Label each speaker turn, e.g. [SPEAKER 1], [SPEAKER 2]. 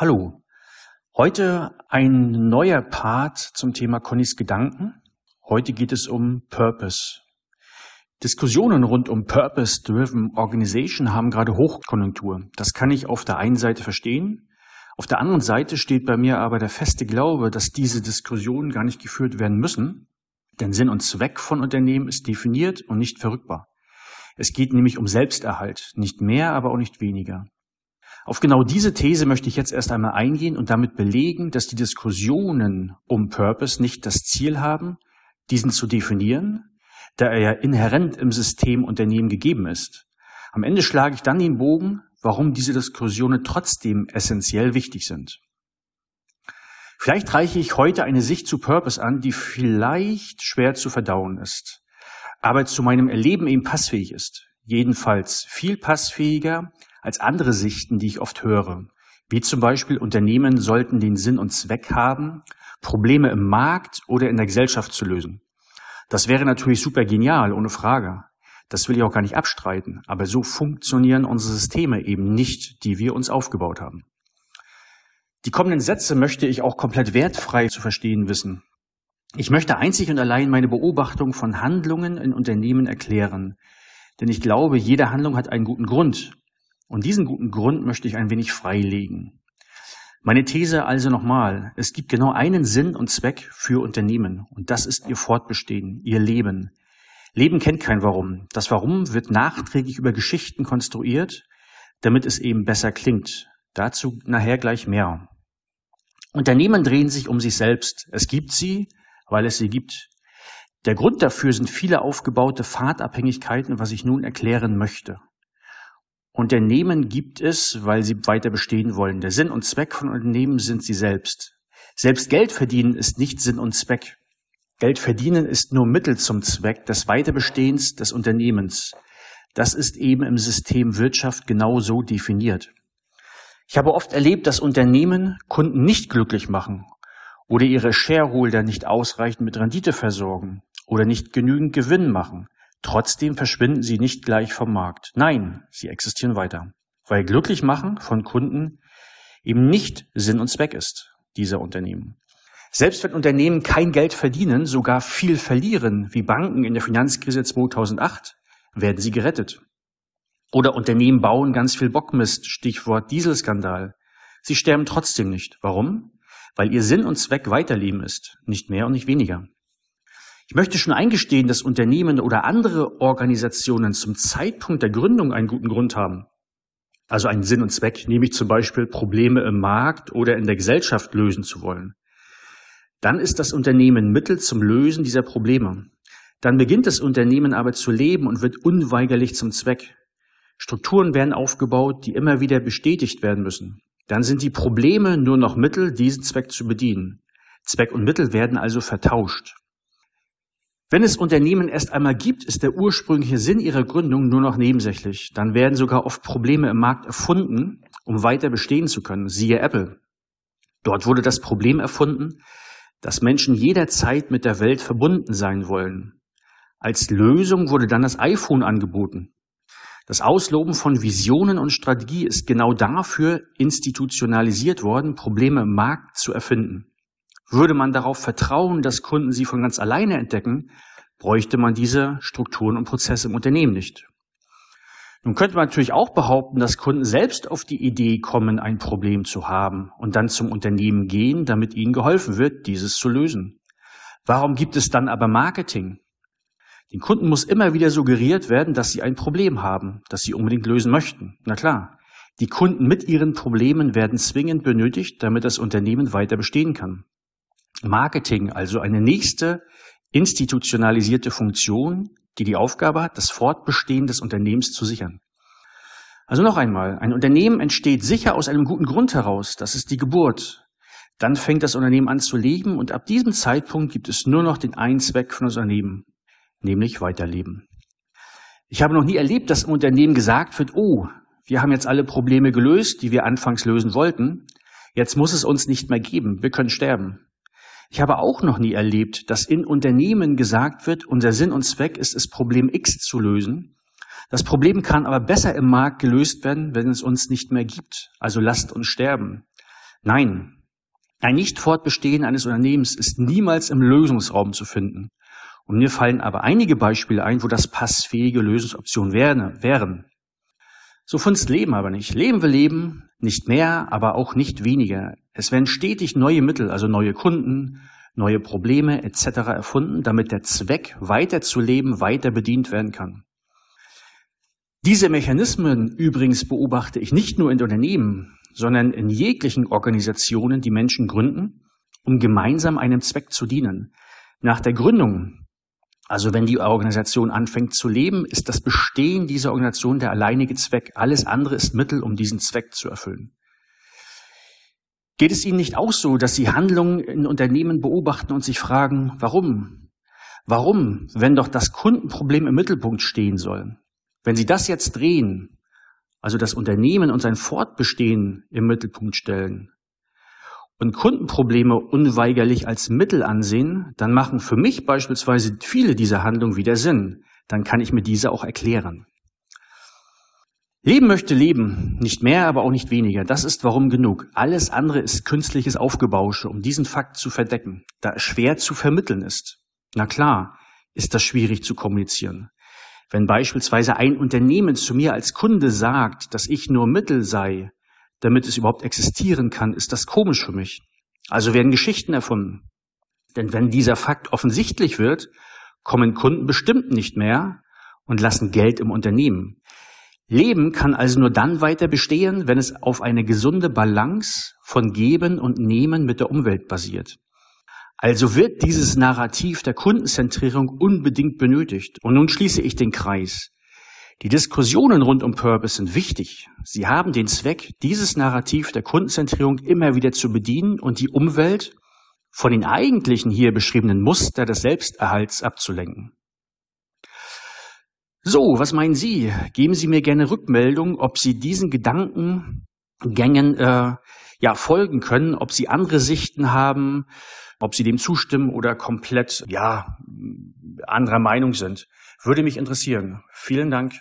[SPEAKER 1] Hallo. Heute ein neuer Part zum Thema Connys Gedanken. Heute geht es um Purpose. Diskussionen rund um Purpose-Driven Organization haben gerade Hochkonjunktur. Das kann ich auf der einen Seite verstehen. Auf der anderen Seite steht bei mir aber der feste Glaube, dass diese Diskussionen gar nicht geführt werden müssen. Denn Sinn und Zweck von Unternehmen ist definiert und nicht verrückbar. Es geht nämlich um Selbsterhalt. Nicht mehr, aber auch nicht weniger. Auf genau diese These möchte ich jetzt erst einmal eingehen und damit belegen, dass die Diskussionen um Purpose nicht das Ziel haben, diesen zu definieren, da er ja inhärent im System Unternehmen gegeben ist. Am Ende schlage ich dann den Bogen, warum diese Diskussionen trotzdem essentiell wichtig sind. Vielleicht reiche ich heute eine Sicht zu Purpose an, die vielleicht schwer zu verdauen ist, aber zu meinem Erleben eben passfähig ist. Jedenfalls viel passfähiger als andere Sichten, die ich oft höre. Wie zum Beispiel Unternehmen sollten den Sinn und Zweck haben, Probleme im Markt oder in der Gesellschaft zu lösen. Das wäre natürlich super genial, ohne Frage. Das will ich auch gar nicht abstreiten. Aber so funktionieren unsere Systeme eben nicht, die wir uns aufgebaut haben. Die kommenden Sätze möchte ich auch komplett wertfrei zu verstehen wissen. Ich möchte einzig und allein meine Beobachtung von Handlungen in Unternehmen erklären. Denn ich glaube, jede Handlung hat einen guten Grund. Und diesen guten Grund möchte ich ein wenig freilegen. Meine These also nochmal, es gibt genau einen Sinn und Zweck für Unternehmen und das ist ihr Fortbestehen, ihr Leben. Leben kennt kein Warum. Das Warum wird nachträglich über Geschichten konstruiert, damit es eben besser klingt. Dazu nachher gleich mehr. Unternehmen drehen sich um sich selbst. Es gibt sie, weil es sie gibt. Der Grund dafür sind viele aufgebaute Fahrtabhängigkeiten, was ich nun erklären möchte. Unternehmen gibt es, weil sie weiter bestehen wollen. Der Sinn und Zweck von Unternehmen sind sie selbst. Selbst Geld verdienen ist nicht Sinn und Zweck. Geld verdienen ist nur Mittel zum Zweck des Weiterbestehens des Unternehmens. Das ist eben im System Wirtschaft genau so definiert. Ich habe oft erlebt, dass Unternehmen Kunden nicht glücklich machen oder ihre Shareholder nicht ausreichend mit Rendite versorgen oder nicht genügend Gewinn machen. Trotzdem verschwinden sie nicht gleich vom Markt. Nein, sie existieren weiter, weil glücklich machen von Kunden eben nicht Sinn und Zweck ist dieser Unternehmen. Selbst wenn Unternehmen kein Geld verdienen, sogar viel verlieren, wie Banken in der Finanzkrise 2008, werden sie gerettet. Oder Unternehmen bauen ganz viel Bockmist, Stichwort Dieselskandal. Sie sterben trotzdem nicht. Warum? Weil ihr Sinn und Zweck Weiterleben ist, nicht mehr und nicht weniger. Ich möchte schon eingestehen, dass Unternehmen oder andere Organisationen zum Zeitpunkt der Gründung einen guten Grund haben. Also einen Sinn und Zweck, nämlich zum Beispiel Probleme im Markt oder in der Gesellschaft lösen zu wollen. Dann ist das Unternehmen Mittel zum Lösen dieser Probleme. Dann beginnt das Unternehmen aber zu leben und wird unweigerlich zum Zweck. Strukturen werden aufgebaut, die immer wieder bestätigt werden müssen. Dann sind die Probleme nur noch Mittel, diesen Zweck zu bedienen. Zweck und Mittel werden also vertauscht. Wenn es Unternehmen erst einmal gibt, ist der ursprüngliche Sinn ihrer Gründung nur noch nebensächlich. Dann werden sogar oft Probleme im Markt erfunden, um weiter bestehen zu können. Siehe Apple. Dort wurde das Problem erfunden, dass Menschen jederzeit mit der Welt verbunden sein wollen. Als Lösung wurde dann das iPhone angeboten. Das Ausloben von Visionen und Strategie ist genau dafür institutionalisiert worden, Probleme im Markt zu erfinden. Würde man darauf vertrauen, dass Kunden sie von ganz alleine entdecken, bräuchte man diese Strukturen und Prozesse im Unternehmen nicht. Nun könnte man natürlich auch behaupten, dass Kunden selbst auf die Idee kommen, ein Problem zu haben und dann zum Unternehmen gehen, damit ihnen geholfen wird, dieses zu lösen. Warum gibt es dann aber Marketing? Den Kunden muss immer wieder suggeriert werden, dass sie ein Problem haben, das sie unbedingt lösen möchten. Na klar, die Kunden mit ihren Problemen werden zwingend benötigt, damit das Unternehmen weiter bestehen kann. Marketing, also eine nächste institutionalisierte Funktion, die die Aufgabe hat, das Fortbestehen des Unternehmens zu sichern. Also noch einmal, ein Unternehmen entsteht sicher aus einem guten Grund heraus, das ist die Geburt. Dann fängt das Unternehmen an zu leben und ab diesem Zeitpunkt gibt es nur noch den einen Zweck von Unternehmen, nämlich weiterleben. Ich habe noch nie erlebt, dass im Unternehmen gesagt wird, oh, wir haben jetzt alle Probleme gelöst, die wir anfangs lösen wollten, jetzt muss es uns nicht mehr geben, wir können sterben. Ich habe auch noch nie erlebt, dass in Unternehmen gesagt wird, unser Sinn und Zweck ist es, Problem X zu lösen. Das Problem kann aber besser im Markt gelöst werden, wenn es uns nicht mehr gibt. Also lasst uns sterben. Nein, ein Nicht-Fortbestehen eines Unternehmens ist niemals im Lösungsraum zu finden. Und mir fallen aber einige Beispiele ein, wo das passfähige Lösungsoptionen wären. So funzt Leben aber nicht. Leben wir leben, nicht mehr, aber auch nicht weniger. Es werden stetig neue Mittel, also neue Kunden, neue Probleme etc. erfunden, damit der Zweck, weiter zu leben, weiter bedient werden kann. Diese Mechanismen übrigens beobachte ich nicht nur in Unternehmen, sondern in jeglichen Organisationen, die Menschen gründen, um gemeinsam einem Zweck zu dienen. Nach der Gründung, also wenn die Organisation anfängt zu leben, ist das Bestehen dieser Organisation der alleinige Zweck. Alles andere ist Mittel, um diesen Zweck zu erfüllen. Geht es Ihnen nicht auch so, dass Sie Handlungen in Unternehmen beobachten und sich fragen, warum? Warum, wenn doch das Kundenproblem im Mittelpunkt stehen soll? Wenn Sie das jetzt drehen, also das Unternehmen und sein Fortbestehen im Mittelpunkt stellen und Kundenprobleme unweigerlich als Mittel ansehen, dann machen für mich beispielsweise viele dieser Handlungen wieder Sinn. Dann kann ich mir diese auch erklären. Leben möchte leben, nicht mehr, aber auch nicht weniger. Das ist warum genug. Alles andere ist künstliches Aufgebausche, um diesen Fakt zu verdecken, da es schwer zu vermitteln ist. Na klar, ist das schwierig zu kommunizieren. Wenn beispielsweise ein Unternehmen zu mir als Kunde sagt, dass ich nur Mittel sei, damit es überhaupt existieren kann, ist das komisch für mich. Also werden Geschichten erfunden. Denn wenn dieser Fakt offensichtlich wird, kommen Kunden bestimmt nicht mehr und lassen Geld im Unternehmen. Leben kann also nur dann weiter bestehen, wenn es auf eine gesunde Balance von Geben und Nehmen mit der Umwelt basiert. Also wird dieses Narrativ der Kundenzentrierung unbedingt benötigt. Und nun schließe ich den Kreis. Die Diskussionen rund um Purpose sind wichtig. Sie haben den Zweck, dieses Narrativ der Kundenzentrierung immer wieder zu bedienen und die Umwelt von den eigentlichen hier beschriebenen Muster des Selbsterhalts abzulenken. So, was meinen Sie? Geben Sie mir gerne Rückmeldung, ob Sie diesen Gedankengängen äh, ja folgen können, ob Sie andere Sichten haben, ob Sie dem zustimmen oder komplett, ja, anderer Meinung sind. Würde mich interessieren. Vielen Dank.